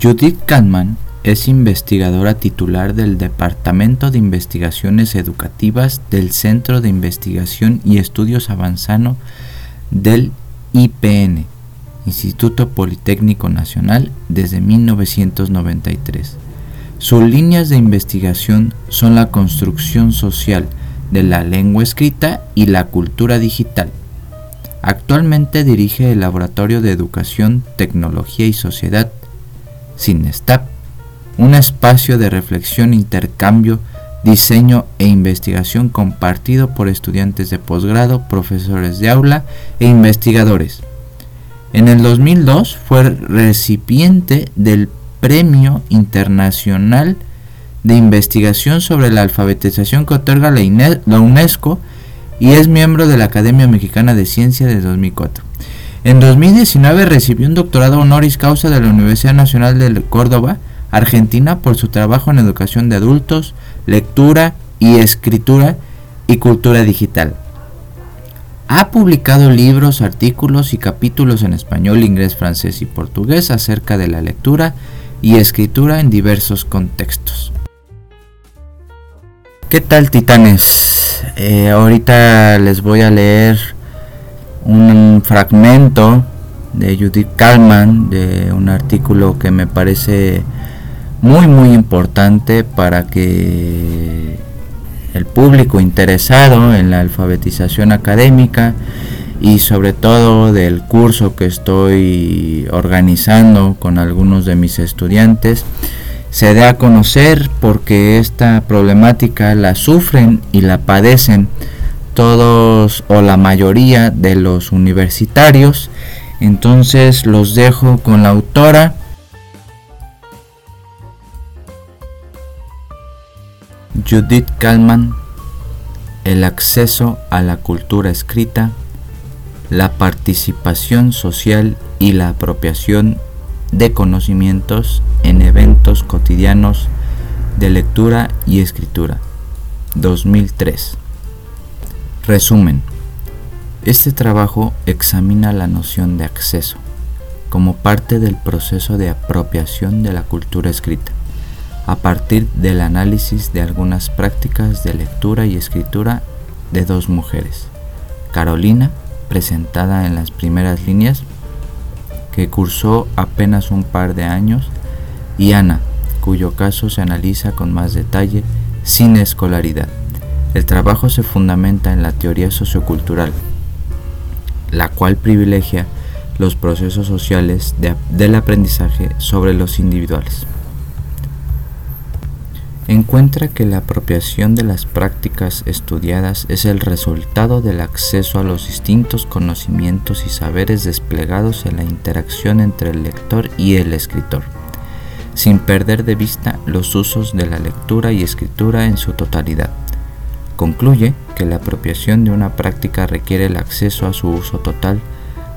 Judith Kalman es investigadora titular del Departamento de Investigaciones Educativas del Centro de Investigación y Estudios Avanzano del IPN, Instituto Politécnico Nacional, desde 1993. Sus líneas de investigación son la construcción social de la lengua escrita y la cultura digital. Actualmente dirige el Laboratorio de Educación, Tecnología y Sociedad, SINESTAP, un espacio de reflexión, intercambio, diseño e investigación compartido por estudiantes de posgrado, profesores de aula e investigadores. En el 2002 fue recipiente del Premio Internacional de Investigación sobre la Alfabetización que otorga la UNESCO y es miembro de la Academia Mexicana de Ciencia de 2004. En 2019 recibió un doctorado honoris causa de la Universidad Nacional de Córdoba, Argentina, por su trabajo en educación de adultos, lectura y escritura y cultura digital. Ha publicado libros, artículos y capítulos en español, inglés, francés y portugués acerca de la lectura y escritura en diversos contextos. ¿Qué tal titanes? Eh, ahorita les voy a leer un fragmento de Judith Kalman, de un artículo que me parece muy muy importante para que el público interesado en la alfabetización académica y sobre todo del curso que estoy organizando con algunos de mis estudiantes se dé a conocer porque esta problemática la sufren y la padecen todos o la mayoría de los universitarios. Entonces los dejo con la autora. Judith Kalman, el acceso a la cultura escrita, la participación social y la apropiación de conocimientos en eventos cotidianos de lectura y escritura. 2003. Resumen. Este trabajo examina la noción de acceso como parte del proceso de apropiación de la cultura escrita, a partir del análisis de algunas prácticas de lectura y escritura de dos mujeres, Carolina, presentada en las primeras líneas, que cursó apenas un par de años, y Ana, cuyo caso se analiza con más detalle sin escolaridad. El trabajo se fundamenta en la teoría sociocultural, la cual privilegia los procesos sociales del aprendizaje sobre los individuales. Encuentra que la apropiación de las prácticas estudiadas es el resultado del acceso a los distintos conocimientos y saberes desplegados en la interacción entre el lector y el escritor, sin perder de vista los usos de la lectura y escritura en su totalidad. Concluye que la apropiación de una práctica requiere el acceso a su uso total,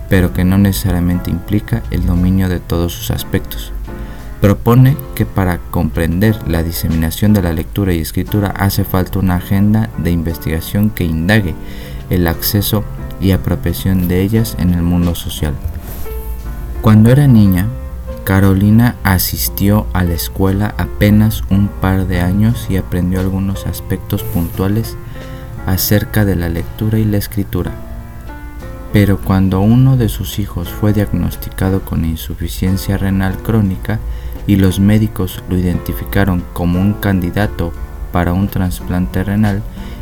pero que no necesariamente implica el dominio de todos sus aspectos. Propone que para comprender la diseminación de la lectura y escritura hace falta una agenda de investigación que indague el acceso y apropiación de ellas en el mundo social. Cuando era niña, Carolina asistió a la escuela apenas un par de años y aprendió algunos aspectos puntuales acerca de la lectura y la escritura. Pero cuando uno de sus hijos fue diagnosticado con insuficiencia renal crónica y los médicos lo identificaron como un candidato para un trasplante renal,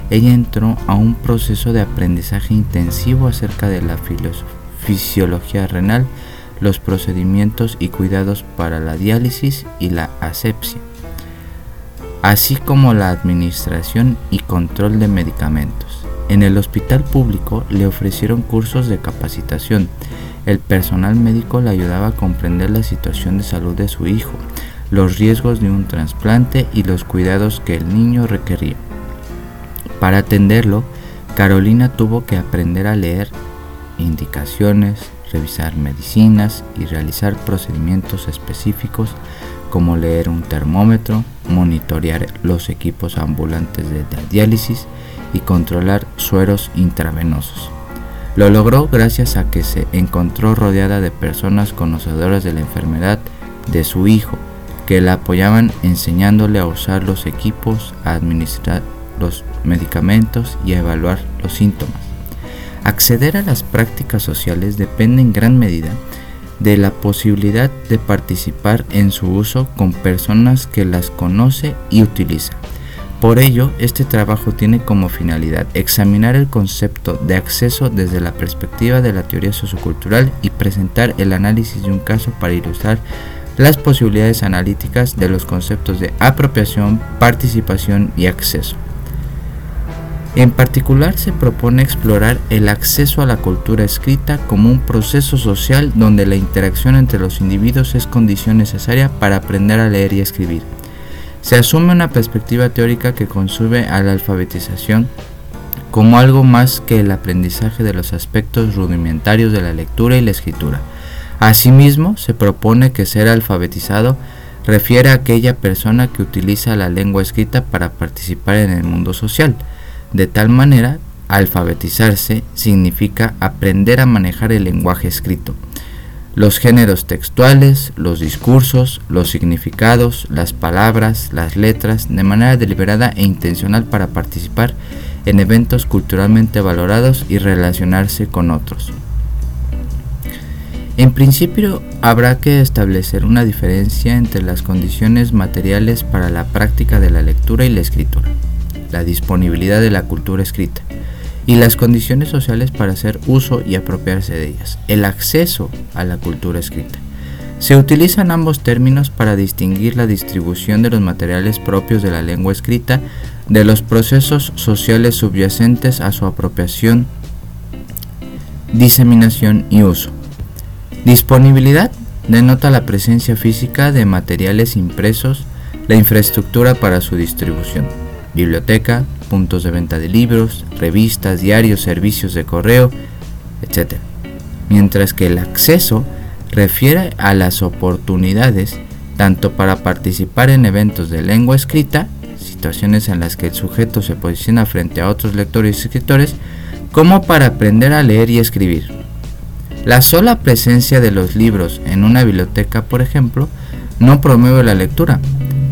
ella entró a un proceso de aprendizaje intensivo acerca de la fisiología renal los procedimientos y cuidados para la diálisis y la asepsia, así como la administración y control de medicamentos. En el hospital público le ofrecieron cursos de capacitación. El personal médico le ayudaba a comprender la situación de salud de su hijo, los riesgos de un trasplante y los cuidados que el niño requería. Para atenderlo, Carolina tuvo que aprender a leer indicaciones, revisar medicinas y realizar procedimientos específicos como leer un termómetro, monitorear los equipos ambulantes de diálisis y controlar sueros intravenosos. Lo logró gracias a que se encontró rodeada de personas conocedoras de la enfermedad de su hijo, que la apoyaban enseñándole a usar los equipos, a administrar los medicamentos y a evaluar los síntomas. Acceder a las prácticas sociales depende en gran medida de la posibilidad de participar en su uso con personas que las conoce y utiliza. Por ello, este trabajo tiene como finalidad examinar el concepto de acceso desde la perspectiva de la teoría sociocultural y presentar el análisis de un caso para ilustrar las posibilidades analíticas de los conceptos de apropiación, participación y acceso. En particular se propone explorar el acceso a la cultura escrita como un proceso social donde la interacción entre los individuos es condición necesaria para aprender a leer y escribir. Se asume una perspectiva teórica que concibe a la alfabetización como algo más que el aprendizaje de los aspectos rudimentarios de la lectura y la escritura. Asimismo, se propone que ser alfabetizado refiere a aquella persona que utiliza la lengua escrita para participar en el mundo social, de tal manera, alfabetizarse significa aprender a manejar el lenguaje escrito, los géneros textuales, los discursos, los significados, las palabras, las letras, de manera deliberada e intencional para participar en eventos culturalmente valorados y relacionarse con otros. En principio, habrá que establecer una diferencia entre las condiciones materiales para la práctica de la lectura y la escritura la disponibilidad de la cultura escrita y las condiciones sociales para hacer uso y apropiarse de ellas, el acceso a la cultura escrita. Se utilizan ambos términos para distinguir la distribución de los materiales propios de la lengua escrita de los procesos sociales subyacentes a su apropiación, diseminación y uso. Disponibilidad denota la presencia física de materiales impresos, la infraestructura para su distribución biblioteca, puntos de venta de libros, revistas, diarios, servicios de correo, etc. Mientras que el acceso refiere a las oportunidades tanto para participar en eventos de lengua escrita, situaciones en las que el sujeto se posiciona frente a otros lectores y escritores, como para aprender a leer y escribir. La sola presencia de los libros en una biblioteca, por ejemplo, no promueve la lectura,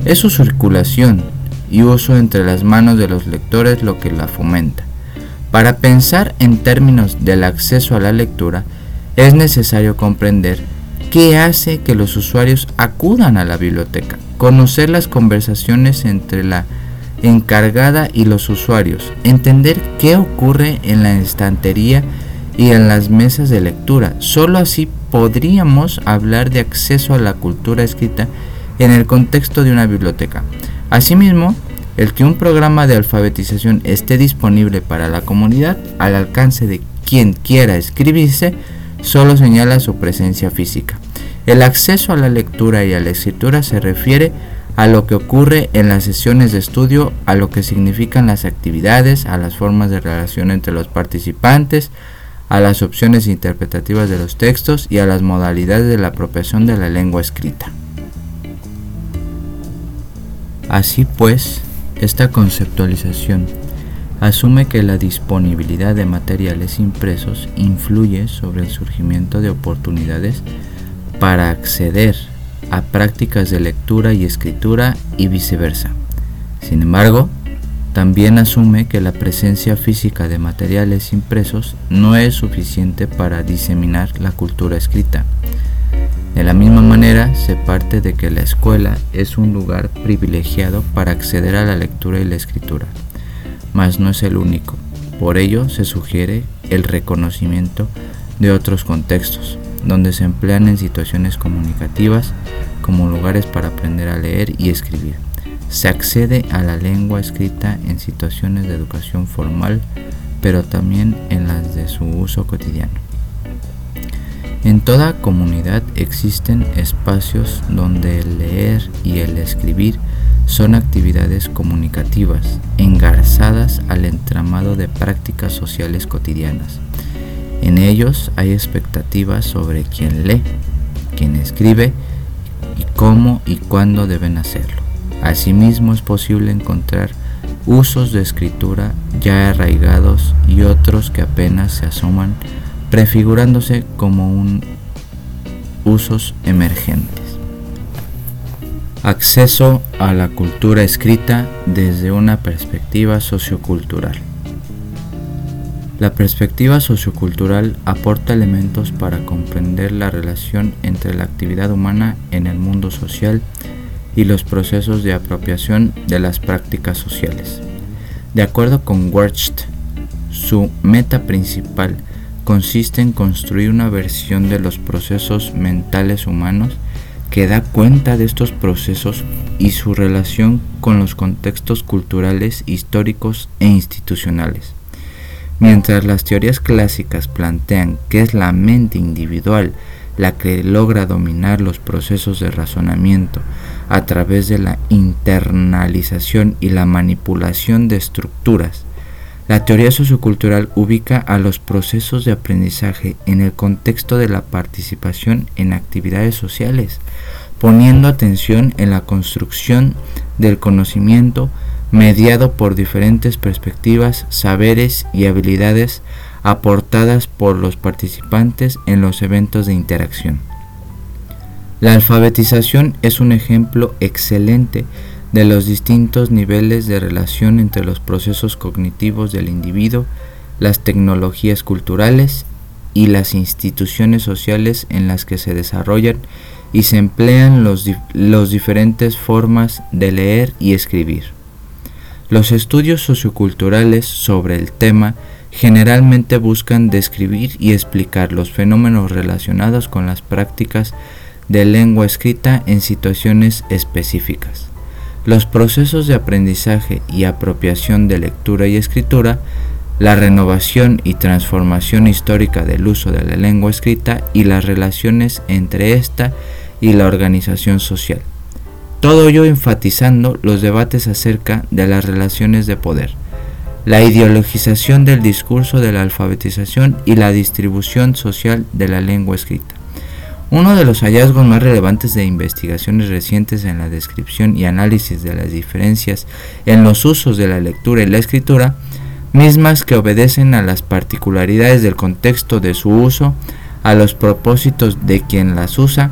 es su circulación, y uso entre las manos de los lectores lo que la fomenta. Para pensar en términos del acceso a la lectura, es necesario comprender qué hace que los usuarios acudan a la biblioteca, conocer las conversaciones entre la encargada y los usuarios, entender qué ocurre en la estantería y en las mesas de lectura. Solo así podríamos hablar de acceso a la cultura escrita en el contexto de una biblioteca. Asimismo, el que un programa de alfabetización esté disponible para la comunidad al alcance de quien quiera escribirse solo señala su presencia física. El acceso a la lectura y a la escritura se refiere a lo que ocurre en las sesiones de estudio, a lo que significan las actividades, a las formas de relación entre los participantes, a las opciones interpretativas de los textos y a las modalidades de la apropiación de la lengua escrita. Así pues, esta conceptualización asume que la disponibilidad de materiales impresos influye sobre el surgimiento de oportunidades para acceder a prácticas de lectura y escritura y viceversa. Sin embargo, también asume que la presencia física de materiales impresos no es suficiente para diseminar la cultura escrita. De la misma manera, se parte de que la escuela es un lugar privilegiado para acceder a la lectura y la escritura, mas no es el único. Por ello, se sugiere el reconocimiento de otros contextos, donde se emplean en situaciones comunicativas como lugares para aprender a leer y escribir. Se accede a la lengua escrita en situaciones de educación formal, pero también en las de su uso cotidiano. En toda comunidad existen espacios donde el leer y el escribir son actividades comunicativas engarzadas al entramado de prácticas sociales cotidianas. En ellos hay expectativas sobre quién lee, quién escribe y cómo y cuándo deben hacerlo. Asimismo es posible encontrar usos de escritura ya arraigados y otros que apenas se asoman prefigurándose como un usos emergentes. Acceso a la cultura escrita desde una perspectiva sociocultural. La perspectiva sociocultural aporta elementos para comprender la relación entre la actividad humana en el mundo social y los procesos de apropiación de las prácticas sociales. De acuerdo con Wirtz, su meta principal consiste en construir una versión de los procesos mentales humanos que da cuenta de estos procesos y su relación con los contextos culturales, históricos e institucionales. Mientras las teorías clásicas plantean que es la mente individual la que logra dominar los procesos de razonamiento a través de la internalización y la manipulación de estructuras, la teoría sociocultural ubica a los procesos de aprendizaje en el contexto de la participación en actividades sociales, poniendo atención en la construcción del conocimiento mediado por diferentes perspectivas, saberes y habilidades aportadas por los participantes en los eventos de interacción. La alfabetización es un ejemplo excelente de los distintos niveles de relación entre los procesos cognitivos del individuo, las tecnologías culturales y las instituciones sociales en las que se desarrollan y se emplean los, los diferentes formas de leer y escribir. Los estudios socioculturales sobre el tema generalmente buscan describir y explicar los fenómenos relacionados con las prácticas de lengua escrita en situaciones específicas. Los procesos de aprendizaje y apropiación de lectura y escritura, la renovación y transformación histórica del uso de la lengua escrita y las relaciones entre esta y la organización social. Todo ello enfatizando los debates acerca de las relaciones de poder, la ideologización del discurso de la alfabetización y la distribución social de la lengua escrita. Uno de los hallazgos más relevantes de investigaciones recientes en la descripción y análisis de las diferencias en los usos de la lectura y la escritura, mismas que obedecen a las particularidades del contexto de su uso, a los propósitos de quien las usa,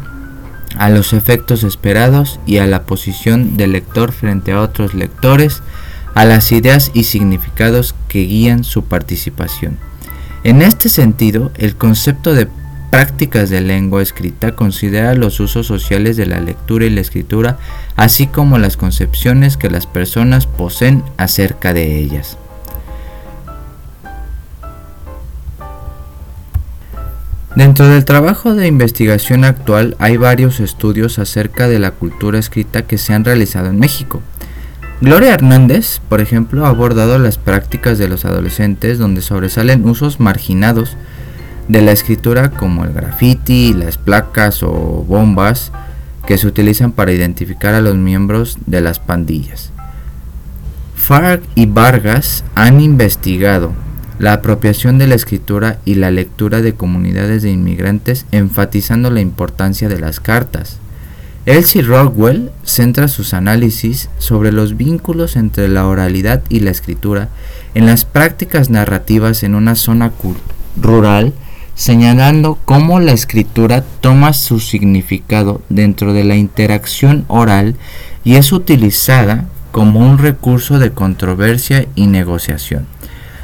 a los efectos esperados y a la posición del lector frente a otros lectores, a las ideas y significados que guían su participación. En este sentido, el concepto de prácticas de lengua escrita considera los usos sociales de la lectura y la escritura, así como las concepciones que las personas poseen acerca de ellas. Dentro del trabajo de investigación actual hay varios estudios acerca de la cultura escrita que se han realizado en México. Gloria Hernández, por ejemplo, ha abordado las prácticas de los adolescentes donde sobresalen usos marginados de la escritura como el graffiti, las placas o bombas que se utilizan para identificar a los miembros de las pandillas. Farg y Vargas han investigado la apropiación de la escritura y la lectura de comunidades de inmigrantes enfatizando la importancia de las cartas. Elsie Rockwell centra sus análisis sobre los vínculos entre la oralidad y la escritura en las prácticas narrativas en una zona rural señalando cómo la escritura toma su significado dentro de la interacción oral y es utilizada como un recurso de controversia y negociación.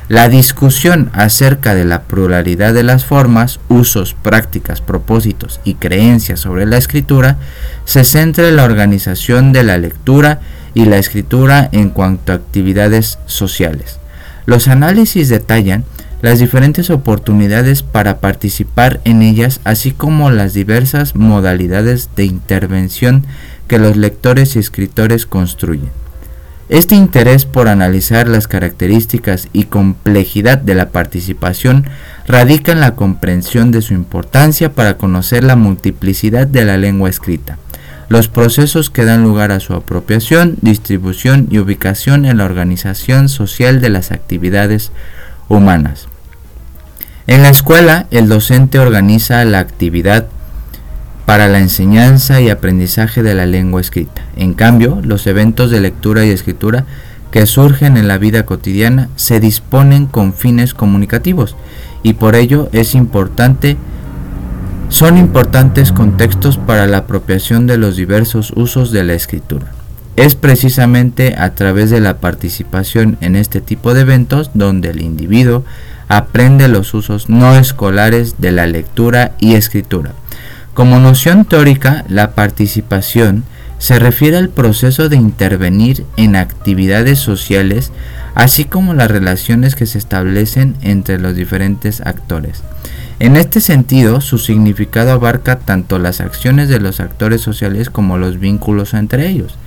La discusión acerca de la pluralidad de las formas, usos, prácticas, propósitos y creencias sobre la escritura se centra en la organización de la lectura y la escritura en cuanto a actividades sociales. Los análisis detallan las diferentes oportunidades para participar en ellas, así como las diversas modalidades de intervención que los lectores y escritores construyen. Este interés por analizar las características y complejidad de la participación radica en la comprensión de su importancia para conocer la multiplicidad de la lengua escrita, los procesos que dan lugar a su apropiación, distribución y ubicación en la organización social de las actividades humanas. En la escuela, el docente organiza la actividad para la enseñanza y aprendizaje de la lengua escrita. En cambio, los eventos de lectura y escritura que surgen en la vida cotidiana se disponen con fines comunicativos y por ello es importante son importantes contextos para la apropiación de los diversos usos de la escritura. Es precisamente a través de la participación en este tipo de eventos donde el individuo aprende los usos no escolares de la lectura y escritura. Como noción teórica, la participación se refiere al proceso de intervenir en actividades sociales, así como las relaciones que se establecen entre los diferentes actores. En este sentido, su significado abarca tanto las acciones de los actores sociales como los vínculos entre ellos.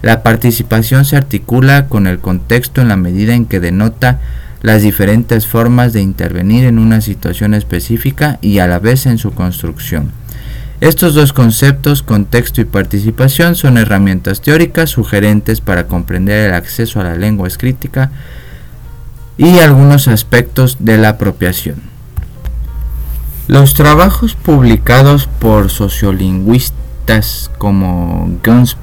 La participación se articula con el contexto en la medida en que denota las diferentes formas de intervenir en una situación específica y a la vez en su construcción. Estos dos conceptos, contexto y participación, son herramientas teóricas sugerentes para comprender el acceso a la lengua escrita y algunos aspectos de la apropiación. Los trabajos publicados por sociolingüistas como Guns